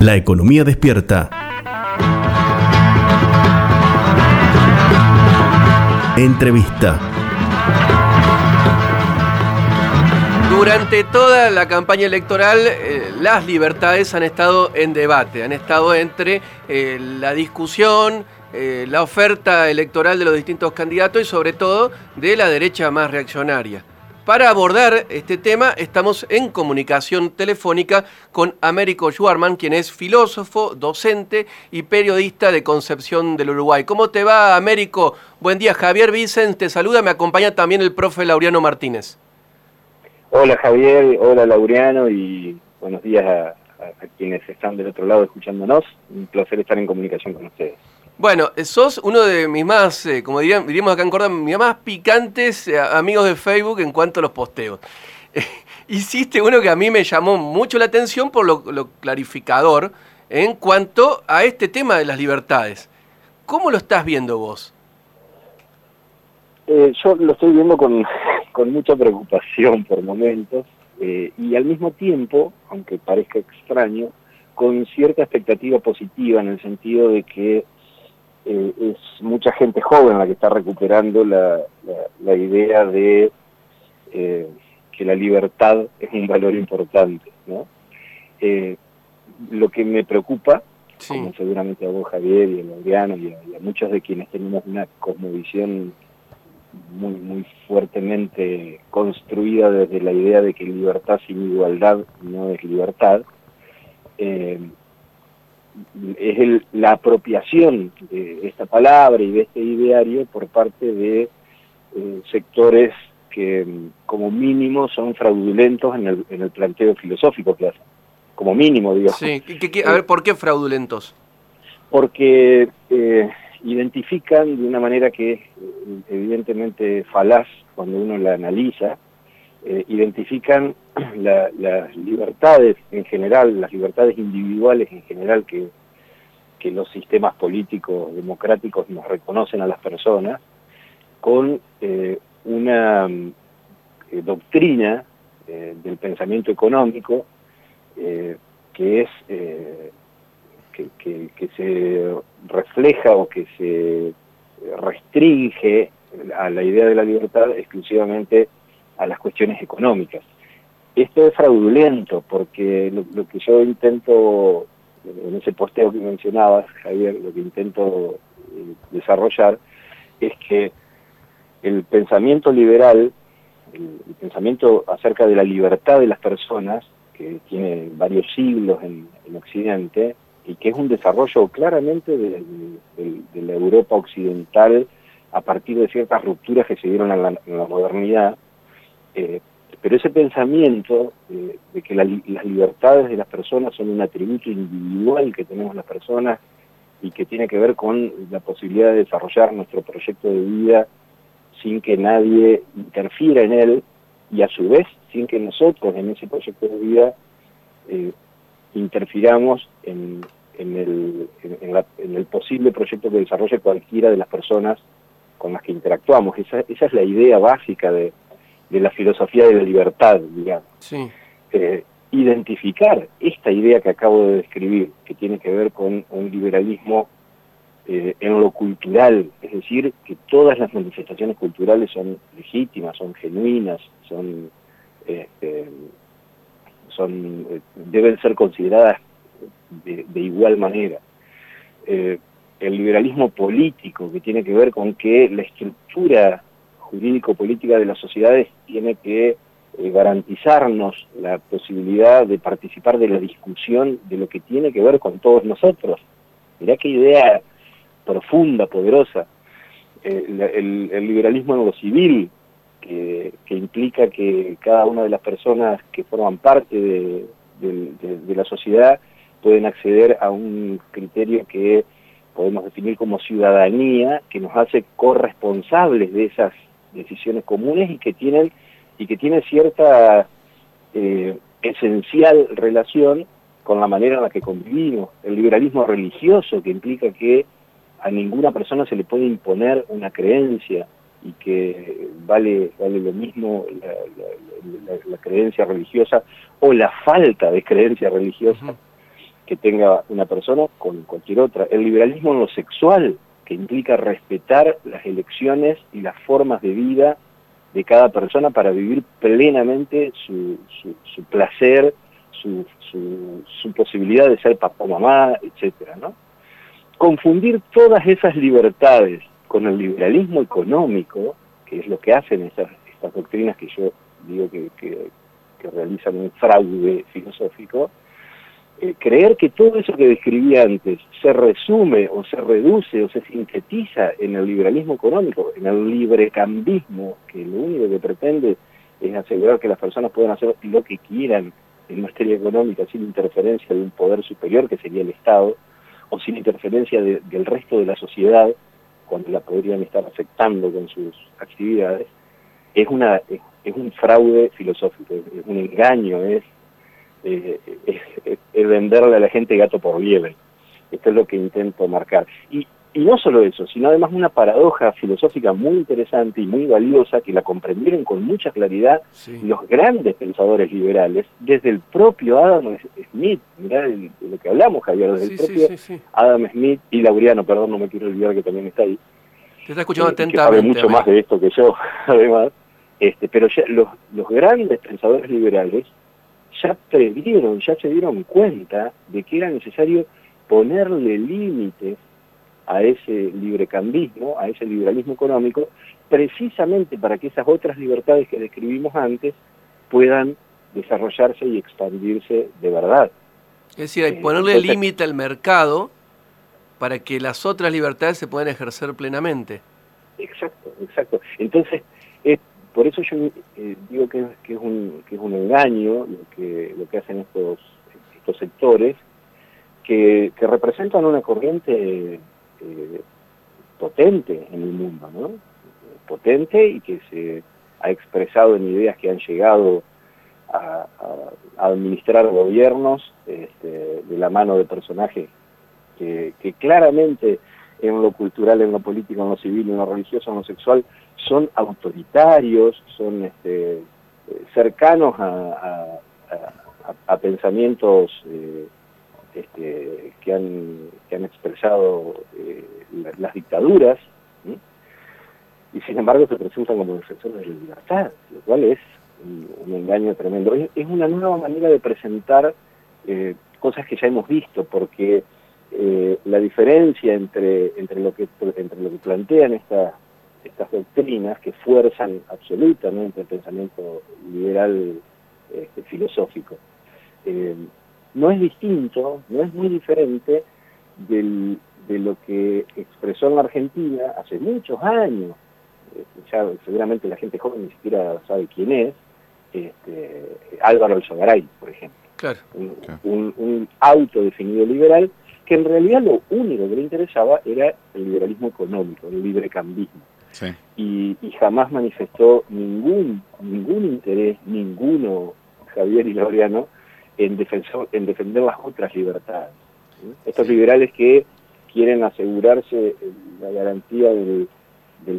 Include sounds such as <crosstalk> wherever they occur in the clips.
La economía despierta. Entrevista. Durante toda la campaña electoral, eh, las libertades han estado en debate, han estado entre eh, la discusión, eh, la oferta electoral de los distintos candidatos y sobre todo de la derecha más reaccionaria. Para abordar este tema estamos en comunicación telefónica con Américo Schwarman, quien es filósofo, docente y periodista de Concepción del Uruguay. ¿Cómo te va, Américo? Buen día, Javier Vicente, te saluda, me acompaña también el profe Laureano Martínez. Hola Javier, hola Laureano y buenos días a quienes están del otro lado escuchándonos. Un placer estar en comunicación con ustedes. Bueno, sos uno de mis más, eh, como diríamos acá en Córdoba, mis más picantes eh, amigos de Facebook en cuanto a los posteos. <laughs> hiciste uno que a mí me llamó mucho la atención por lo, clarificador en cuanto a este tema de las libertades. ¿Cómo lo estás viendo vos? Eh, yo lo estoy viendo con <laughs> mucha preocupación por momentos y al mismo tiempo, aunque parezca extraño, con cierta expectativa positiva en el sentido de que eh, es mucha gente joven la que está recuperando la, la, idea de eh, que la libertad es un valor importante. ¿no? Eh, lo que me preocupa, como seguramente a vos Javier y a Laureano y a, muchos de quienes tenemos una cosmovisión muy, muy fuertemente construida desde la idea de que libertad sin igualdad no es libertad, eh, es la apropiación de esta palabra y de este ideario por parte de eh, sectores que como mínimo son fraudulentos en el, en el planteo filosófico que hacen. Como mínimo, digamos. Sí, a ver, ¿por qué fraudulentos? Porque eh, identifican de una manera que es evidentemente falaz cuando uno la analiza, eh, identifican <clears throat> las libertades en general, las libertades individuales en general que, los sistemas políticos democráticos nos reconocen a las personas, con eh, una eh, doctrina del pensamiento económico que es que, se refleja o que se restringe a la idea de la libertad exclusivamente a las cuestiones económicas. Esto es fraudulento porque lo, que yo intento, en ese posteo que mencionabas, Javier, lo que intento eh, desarrollar es que el pensamiento liberal, el, pensamiento acerca de la libertad de las personas, que tiene varios siglos en, Occidente, y que es un desarrollo claramente de, la Europa occidental a partir de ciertas rupturas que se dieron en la modernidad, eh, pero ese pensamiento eh, de que las libertades de las personas son un atributo individual que tenemos las personas y que tiene que ver con la posibilidad de desarrollar nuestro proyecto de vida sin que nadie interfiera en él y a su vez sin que nosotros en ese proyecto de vida eh, interfiramos en, el, en, el posible proyecto que desarrolle cualquiera de las personas con las que interactuamos. Esa, esa es la idea básica de, de la filosofía de la libertad, digamos. Eh, identificar esta idea que acabo de describir, que tiene que ver con un liberalismo eh, en lo cultural, es decir, que todas las manifestaciones culturales son legítimas, son genuinas, son, este, son eh, deben ser consideradas de, igual manera. el liberalismo político, que tiene que ver con que la estructura jurídico-política de las sociedades tiene que eh, garantizarnos la posibilidad de participar de la discusión de lo que tiene que ver con todos nosotros. Mirá qué idea profunda, poderosa. Eh, el, liberalismo en lo civil, que, implica que cada una de las personas que forman parte de, de la sociedad pueden acceder a un criterio que podemos definir como ciudadanía, que nos hace corresponsables de esas decisiones comunes y que tienen y que tiene cierta eh, esencial relación con la manera en la que convivimos. El liberalismo religioso que implica que a ninguna persona se le puede imponer una creencia y que vale, vale lo mismo la, creencia religiosa o la falta de creencia religiosa que tenga una persona con cualquier otra. El liberalismo en lo sexual, que implica respetar las elecciones y las formas de vida de cada persona para vivir plenamente su, su, placer, su, su, posibilidad de ser papá, mamá, etcétera, ¿no? Confundir todas esas libertades con el liberalismo económico, que es lo que hacen estas, estas doctrinas que yo digo que, que, realizan un fraude filosófico, eh, creer que todo eso que describí antes se resume o se reduce o se sintetiza en el liberalismo económico, en el librecambismo, que lo único que pretende es asegurar que las personas puedan hacer lo que quieran en materia económica sin interferencia de un poder superior que sería el Estado, o sin interferencia del resto de la sociedad, cuando la podrían estar afectando con sus actividades, es, una, es, un fraude filosófico, es un engaño, es, eh, es, venderle a la gente gato por liebre. Esto es lo que intento marcar. Y, y no solo eso, sino además una paradoja filosófica muy interesante y muy valiosa que la comprendieron con mucha claridad los grandes pensadores liberales, desde el propio Adam Smith, mirá de lo que hablamos Javier, desde el propio Adam Smith y Laureano, perdón, no me quiero olvidar que también está ahí. Te está escuchando eh, atentamente. Que sabe mucho más de esto que yo, <laughs> además. Este, pero ya los, los grandes pensadores liberales ya previeron, ya se dieron cuenta de que era necesario ponerle límites a ese librecambismo, a ese liberalismo económico, precisamente para que esas otras libertades que describimos antes puedan desarrollarse y expandirse de verdad. Es decir, hay eh, ponerle límite al mercado para que las otras libertades se puedan ejercer plenamente. Exacto, exacto. Entonces, por eso yo eh, digo que, es un, engaño lo que, hacen estos, sectores, que, que representan una corriente eh, potente en el mundo, ¿no? Potente y que se ha expresado en ideas que han llegado a, administrar gobiernos este, de la mano de personajes que, claramente en lo cultural, en lo político, en lo civil, en lo religioso, en lo sexual, son autoritarios, son este, cercanos a, pensamientos eh, este, que, han, que han expresado eh, las dictaduras, y sin embargo se presentan como defensores de la libertad, lo cual es un, engaño tremendo. Es, una nueva manera de presentar eh, cosas que ya hemos visto, porque la diferencia entre, entre, lo que, entre lo que plantean estas estas doctrinas que fuerzan absolutamente el pensamiento liberal este, filosófico no es distinto, no es muy diferente del, de lo que expresó en la Argentina hace muchos años, eh, ya seguramente la gente joven ni siquiera sabe quién es, este, Álvaro Alzogaray, por ejemplo. Un, un, autodefinido liberal que en realidad lo único que le interesaba era el liberalismo económico, el librecambismo. Sí. Y, y, jamás manifestó ningún, ningún interés, ninguno, Javier y Laureano, en, en defender las otras libertades. Estos liberales que quieren asegurarse la garantía del,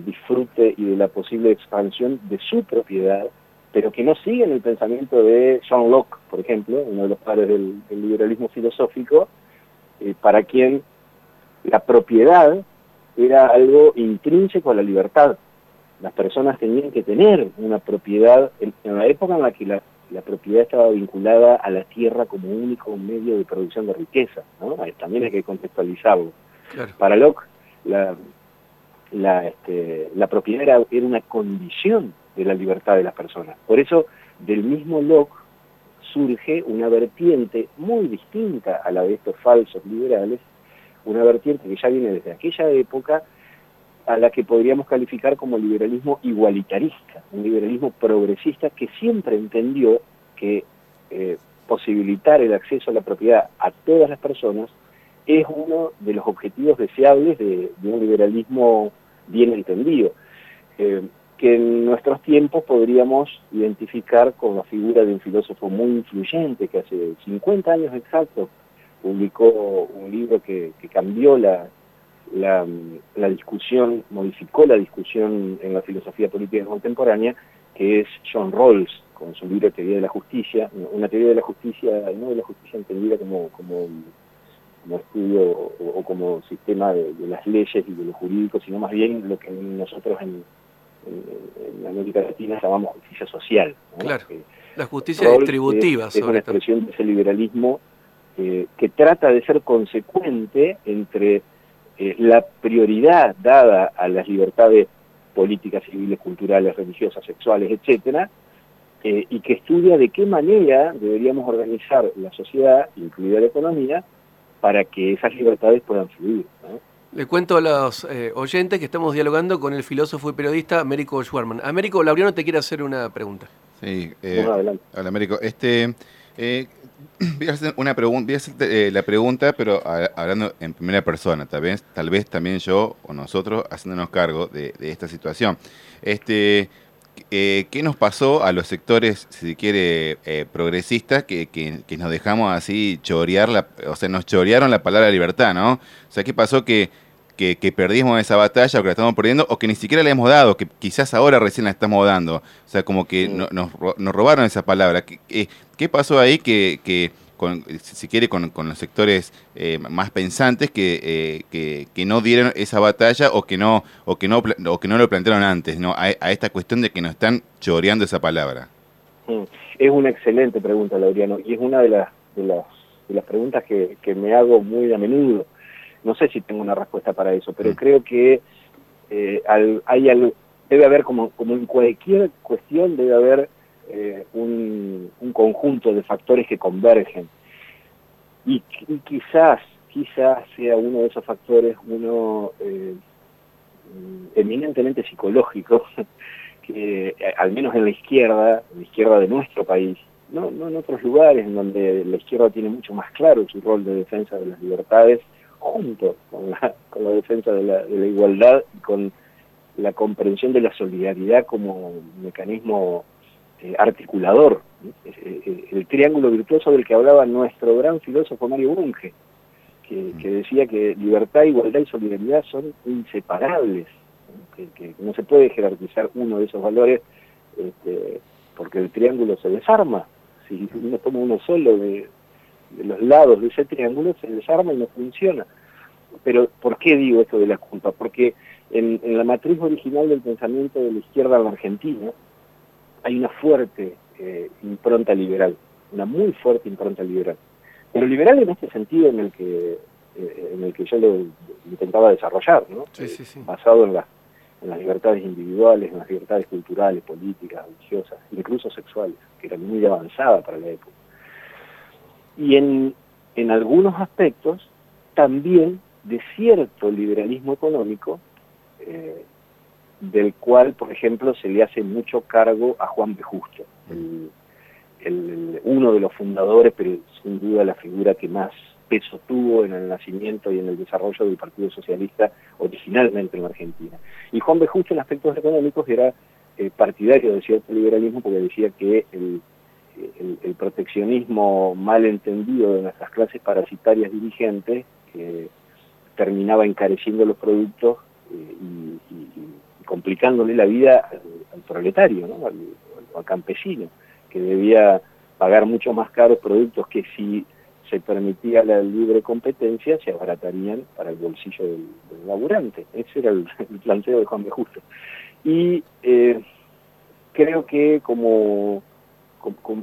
disfrute y de la posible expansión de su propiedad, pero que no siguen el pensamiento de John Locke, por ejemplo, uno de los padres del, liberalismo filosófico, eh, para quien la propiedad era algo intrínseco a la libertad. Las personas tenían que tener una propiedad en, en la época en la que la la propiedad estaba vinculada a la tierra como único medio de producción de riqueza, ¿no? También hay que contextualizarlo. Para Locke, la, la, este, la propiedad era, era, una condición de la libertad de las personas. Por eso, del mismo Locke surge una vertiente muy distinta a la de estos falsos liberales, una vertiente que ya viene desde aquella época, a la que podríamos calificar como liberalismo igualitarista, un liberalismo progresista que siempre entendió que eh, posibilitar el acceso a la propiedad a todas las personas es uno de los objetivos deseables de, un liberalismo bien entendido, eh, que en nuestros tiempos podríamos identificar con la figura de un filósofo muy influyente que hace 50 años exactos publicó un libro que cambió la, la, discusión, modificó la discusión en la filosofía política contemporánea, que es John Rawls, con su libro Teoría de la Justicia, una teoría de la justicia, no de la justicia entendida como, como como estudio o, como sistema de, las leyes y de lo jurídico, sino más bien lo que nosotros en, América Latina llamamos justicia social. Claro, la justicia distributiva. Es, es una expresión de ese liberalismo eh, que trata de ser consecuente entre eh, la prioridad dada a las libertades políticas, civiles, culturales, religiosas, sexuales, etcétera, eh, y que estudia de qué manera deberíamos organizar la sociedad, incluida la economía, para que esas libertades puedan fluir. Le cuento a los eh, oyentes que estamos dialogando con el filósofo y periodista Américo Schwarman. Américo, Laureano te quiere hacer una pregunta. Sí, eh, hola Américo. Este, eh, <clears throat> voy a hacer una pregunta, voy la pregunta, pero hablando en primera persona, tal vez, tal vez también yo o nosotros haciéndonos cargo de, esta situación. Este, eh, ¿qué nos pasó a los sectores, si se quiere, eh, progresistas, que, que, nos dejamos así chorear, la, o sea, nos chorearon la palabra libertad, ¿no? O sea, ¿qué pasó que, que, perdimos esa batalla o que la estamos perdiendo o que ni siquiera la hemos dado, que quizás ahora recién la estamos dando? O sea, como que nos, nos robaron esa palabra. ¿Qué, qué pasó ahí que si quiere, con, los sectores eh, más pensantes que, eh, que, no dieron esa batalla o que no o que no o que no lo plantearon antes, ¿no? A, esta cuestión de que nos están choreando esa palabra. Mm. Es una excelente pregunta, Laureano, y es una de las, de las, de las preguntas que, que me hago muy a menudo. No sé si tengo una respuesta para eso, pero mm. creo que eh, hay algo, debe haber, como, como en cualquier cuestión, debe haber eh, un, conjunto de factores que convergen. Y, quizás, quizás sea uno de esos factores uno eh, eminentemente psicológico, <laughs> que al menos en la izquierda, en la izquierda de nuestro país, no, no en otros lugares en donde la izquierda tiene mucho más claro su rol de defensa de las libertades, junto con la, con la defensa de la, de la igualdad y con la comprensión de la solidaridad como mecanismo eh, articulador, eh, eh, el triángulo virtuoso del que hablaba nuestro gran filósofo Mario Bunge, que, mm. decía que libertad, igualdad y solidaridad son inseparables, que, no se puede jerarquizar uno de esos valores este, porque el triángulo se desarma. Si uno toma uno solo de, los lados de ese triángulo, se desarma y no funciona. Pero, ¿por qué digo esto de la culpa? Porque en, en la matriz original del pensamiento de la izquierda en la Argentina, hay una fuerte eh, impronta liberal, una muy fuerte impronta liberal. Pero liberal en este sentido en el que eh, en el que yo lo intentaba desarrollar, ¿no? basado en, en las libertades individuales, en las libertades culturales, políticas, religiosas, incluso sexuales, que eran muy avanzada para la época. Y en, en algunos aspectos también de cierto liberalismo económico eh, del cual, por ejemplo, se le hace mucho cargo a Juan B. Justo, el, uno de los fundadores, pero sin duda la figura que más peso tuvo en el nacimiento y en el desarrollo del Partido Socialista originalmente en Argentina. Y Juan B. En aspectos económicos era eh, partidario de cierto liberalismo porque decía que el, proteccionismo mal entendido de nuestras clases parasitarias dirigentes eh, terminaba encareciendo los productos eh, y, complicándole la vida al, proletario, ¿no? al, campesino, que debía pagar mucho más caros productos que si se permitía la libre competencia, se abaratarían para el bolsillo del, laburante. Ese era el, planteo de Juan de Justo. Y eh, creo que como,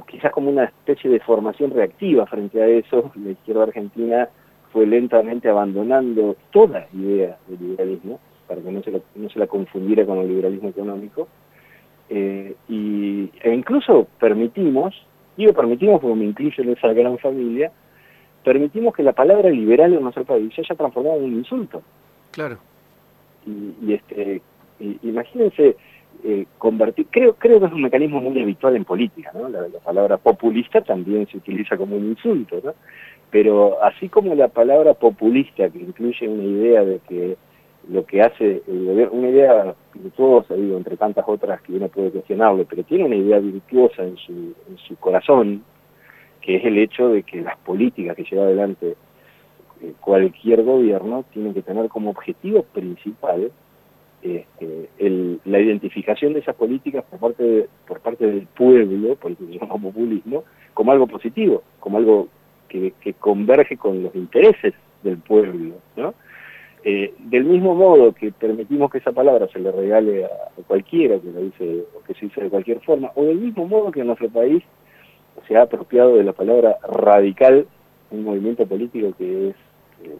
quizás como una especie de formación reactiva frente a eso, la izquierda argentina fue lentamente abandonando toda idea del liberalismo para que no se la, no se la confundiera con el liberalismo económico. Eh, y, e incluso permitimos, digo permitimos porque me incluyo en esa gran familia, permitimos que la palabra liberal en nuestro país se haya transformado en un insulto. Claro. Y, este, imagínense eh, convertir, creo, creo que es un mecanismo muy habitual en política, ¿no? La, la, palabra populista también se utiliza como un insulto, ¿no? Pero así como la palabra populista, que incluye una idea de que lo que hace el gobierno, una idea virtuosa, digo, entre tantas otras que uno puede cuestionarle, pero tiene una idea virtuosa en su, en su corazón, que es el hecho de que las políticas que lleva adelante eh, cualquier gobierno tienen que tener como objetivo principal este, el, la identificación de esas políticas por parte, por parte del pueblo, por eso se llama populismo, como algo positivo, como algo que, converge con los intereses del pueblo, ¿no? Eh, del mismo modo que permitimos que esa palabra se le regale a, cualquiera que lo dice o que se dice de cualquier forma, o del mismo modo que en nuestro país se ha apropiado de la palabra radical, un movimiento político que es eh,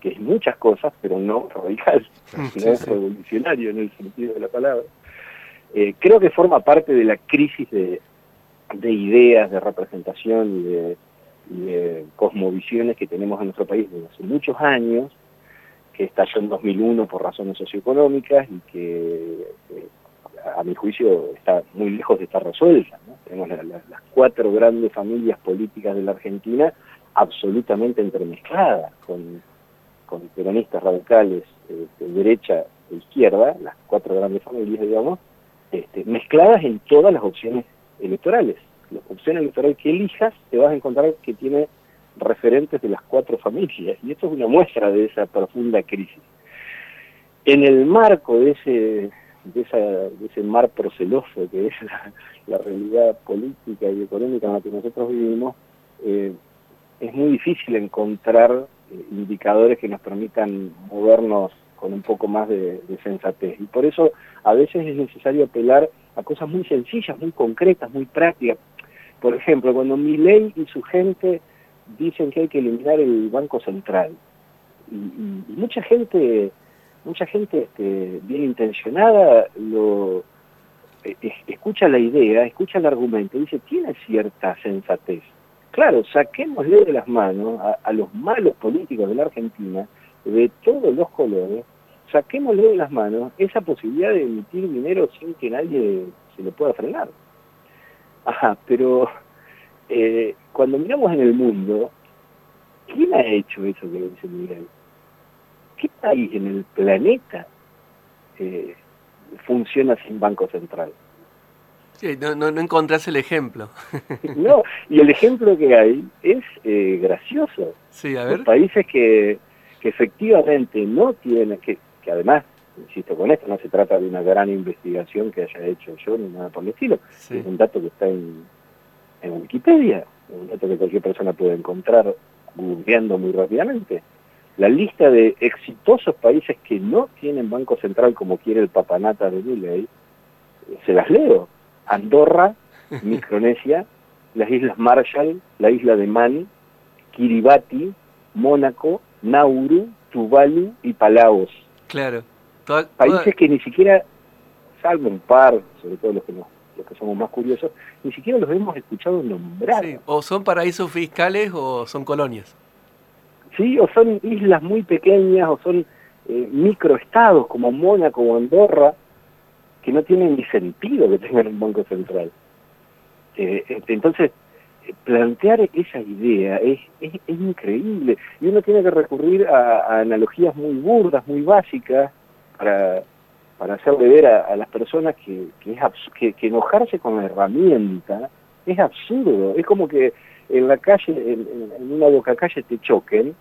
que es muchas cosas, pero no radical, no es revolucionario en el sentido de la palabra. Eh, creo que forma parte de la crisis de, de ideas, de representación y de, cosmovisiones que tenemos en nuestro país desde hace muchos años, que estalló en 2001 por razones socioeconómicas y que, eh, a mi juicio, está muy lejos de estar resuelta. Tenemos las cuatro grandes familias políticas de la Argentina absolutamente entremezcladas, con, con peronistas radicales de este, derecha e izquierda, las cuatro grandes familias, digamos, este, mezcladas en todas las opciones electorales. La opción electoral que elijas, te vas a encontrar que tiene referentes de las cuatro familias, y esto es una muestra de esa profunda crisis. En el marco de ese, de esa, de ese mar proceloso que es la, realidad política y económica en la que nosotros vivimos, eh, es muy difícil encontrar indicadores que nos permitan movernos con un poco más de, sensatez. Y por eso a veces es necesario apelar a cosas muy sencillas, muy concretas, muy prácticas. Por ejemplo, cuando ley y su gente dicen que hay que eliminar el Banco Central, y, mucha gente, mucha gente este, bien intencionada lo eh, escucha la idea, escucha el argumento, y dice, tiene cierta sensatez. Claro, saquémosle de las manos a los malos políticos de la Argentina de todos los colores, saquémosle de las manos esa posibilidad de emitir dinero sin que nadie se lo pueda frenar. Ajá, pero eh, cuando miramos en el mundo, ¿quién ha hecho eso que dice Miguel? ¿Qué país en el planeta eh, funciona sin Banco Central? Sí, no, no, no encontrás el ejemplo. <laughs> no, y el ejemplo que hay es eh, gracioso. Sí, a ver. Los países que que efectivamente no tiene, que, que además, insisto con esto, no se trata de una gran investigación que haya hecho yo ni nada por el estilo, es un dato que está en, en Wikipedia, un dato que cualquier persona puede encontrar googleando muy rápidamente. La lista de exitosos países que no tienen banco central como quiere el papanata de Milley, se las leo. Andorra, <laughs> Micronesia, las Islas Marshall, la isla de Man, Kiribati, Mónaco, Nauru, Tuvalu y Palaos. Claro. Países que ni siquiera, salvo un par, sobre todo los que, los que somos más curiosos, ni siquiera los hemos escuchado nombrar. Sí, o son paraísos fiscales o son colonias. Sí, o son islas muy pequeñas, o son eh, microestados como Mónaco o Andorra, que no tienen ni sentido que tengan un banco central. Eh, entonces, plantear esa idea es, es, increíble y uno tiene que recurrir a, analogías muy burdas, muy básicas para, para hacerle ver a, las personas que, que, es que, enojarse con la herramienta es absurdo, es como que en la calle, en, una boca calle te choquen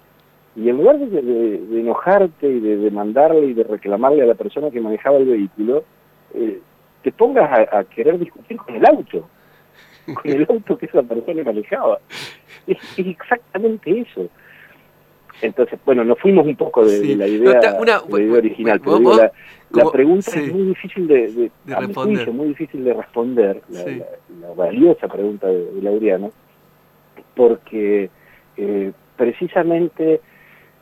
y en lugar de, enojarte y de demandarle y de reclamarle a la persona que manejaba el vehículo, eh, te pongas a querer discutir con el auto <laughs> con el auto que esa persona manejaba. Es, exactamente eso. Entonces, bueno, nos fuimos un poco de, la, idea, original, pero la, pregunta es muy difícil de, responder. muy difícil de responder, la, valiosa pregunta de, Laureano, porque eh, precisamente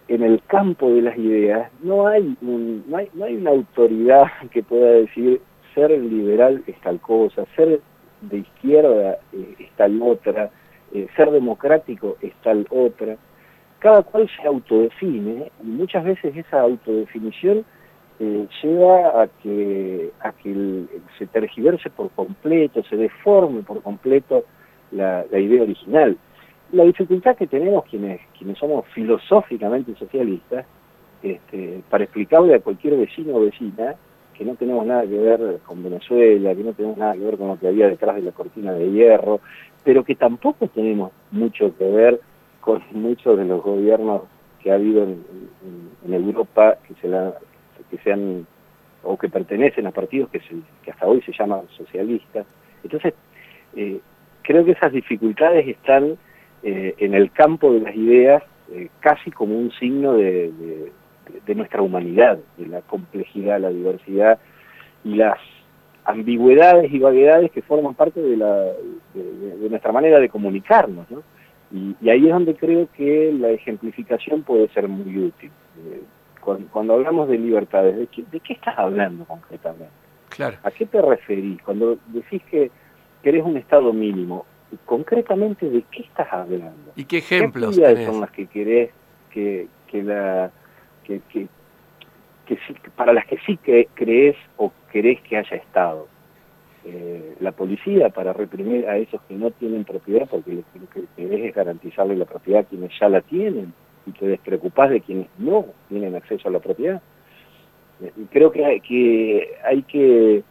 en el campo de las ideas no hay, no hay, no hay una autoridad que pueda decir ser liberal es tal cosa, ser de izquierda eh, es tal otra, eh, ser democrático es tal otra. Cada cual se autodefine y muchas veces esa autodefinición eh, lleva a que, a que se tergiverse por completo, se deforme por completo la, idea original. La dificultad que tenemos quienes, quienes somos filosóficamente socialistas, este, para explicarle a cualquier vecino o vecina que no tenemos nada que ver con Venezuela, que no tenemos nada que ver con lo que había detrás de la cortina de hierro, pero que tampoco tenemos mucho que ver con muchos de los gobiernos que ha habido en, Europa que se la, que sean o que pertenecen a partidos que, que hasta hoy se llaman socialistas. Entonces, eh, creo que esas dificultades están eh, en el campo de las ideas eh, casi como un signo de, nuestra humanidad, de la complejidad, la diversidad y las ambigüedades y vaguedades que forman parte de, la, de, nuestra manera de comunicarnos. ¿no? Y, ahí es donde creo que la ejemplificación puede ser muy útil. Eh, cuando, hablamos de libertades, ¿de qué, ¿de qué, estás hablando concretamente? Claro. ¿A qué te referís? Cuando decís que querés un estado mínimo, concretamente de qué estás hablando. ¿Y qué ejemplos ¿Qué son las que querés que, que la que, que, para las que sí crees o querés que haya Estado? Eh, la policía para reprimir a esos que no tienen propiedad, porque lo, que querés es garantizarle la propiedad a quienes ya la tienen y te despreocupás de quienes no tienen acceso a la propiedad. Eh, creo que hay que, hay que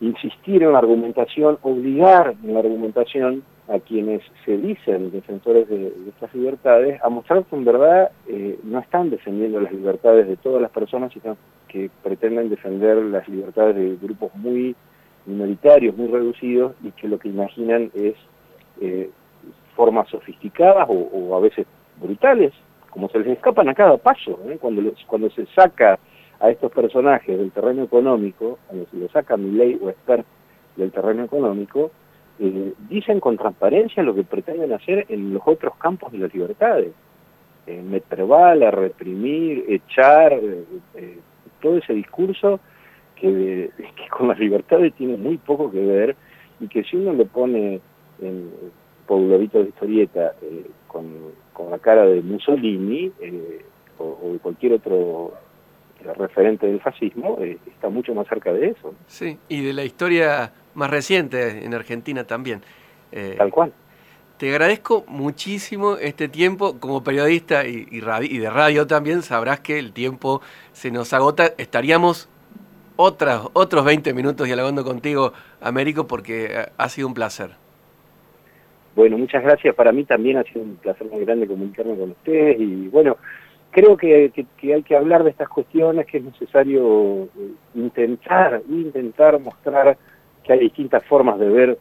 insistir en la argumentación, obligar en la argumentación a quienes se dicen defensores de, estas libertades a mostrar que en verdad eh, no están defendiendo las libertades de todas las personas, sino que pretenden defender las libertades de grupos muy minoritarios, muy reducidos y que lo que imaginan es eh, formas sofisticadas o, a veces brutales, como se les escapan a cada paso, ¿eh? cuando, cuando se saca a estos personajes del terreno económico, cuando se lo saca ley o expert del terreno económico, eh, dicen con transparencia lo que pretenden hacer en los otros campos de las libertades. Eh, reprimir, echar, eh, eh, todo ese discurso que, <laughs> que, con las libertades tiene muy poco que ver y que si uno le pone en globito de historieta con, con, la cara de Mussolini o, o de cualquier otro referente del fascismo, eh, está mucho más cerca de eso. Sí, y de la historia más reciente en Argentina también. Eh, Tal cual. Te agradezco muchísimo este tiempo. Como periodista y, y, de radio también, sabrás que el tiempo se nos agota. Estaríamos otras, otros 20 minutos dialogando contigo, Américo, porque ha sido un placer. Bueno, muchas gracias. Para mí también ha sido un placer muy grande comunicarme con ustedes. Y bueno, creo que, hay que hablar de estas cuestiones, que es necesario eh, intentar, intentar mostrar que hay distintas formas de ver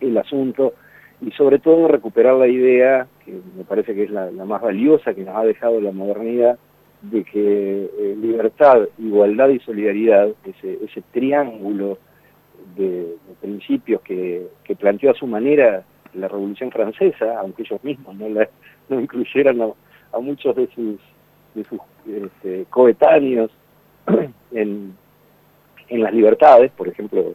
el asunto y sobre todo recuperar la idea, que me parece que es la, más valiosa que nos ha dejado la modernidad, de que eh, libertad, igualdad y solidaridad, ese, ese triángulo de, principios que, planteó a su manera la Revolución Francesa, aunque ellos mismos no la no incluyeran muchos de sus, de sus este, coetáneos <clears throat> en, en las libertades, por ejemplo,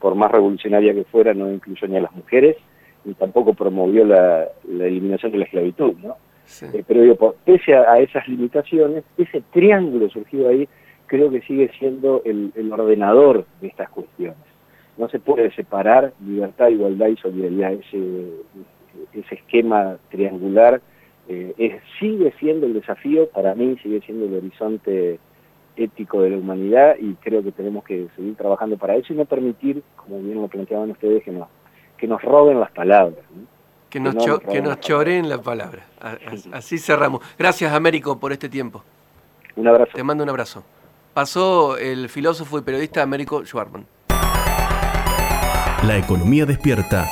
por más revolucionaria que fuera, no incluyó ni a las mujeres, ni tampoco promovió la, eliminación de la esclavitud, ¿no? Eh, pero digo, pese a, esas limitaciones, ese triángulo surgido ahí creo que sigue siendo el, el, ordenador de estas cuestiones. No se puede separar libertad, igualdad y solidaridad, ese, ese esquema triangular eh, sigue siendo el desafío, para mí sigue siendo el horizonte ético de la humanidad y creo que tenemos que seguir trabajando para eso y no permitir, como bien lo planteaban ustedes, que nos, que nos roben las palabras. Que nos, que nos, choreen las palabras. Así cerramos. Gracias, Américo, por este tiempo. Un abrazo. Te mando un abrazo. Pasó el filósofo y periodista Américo Schwarman. La economía despierta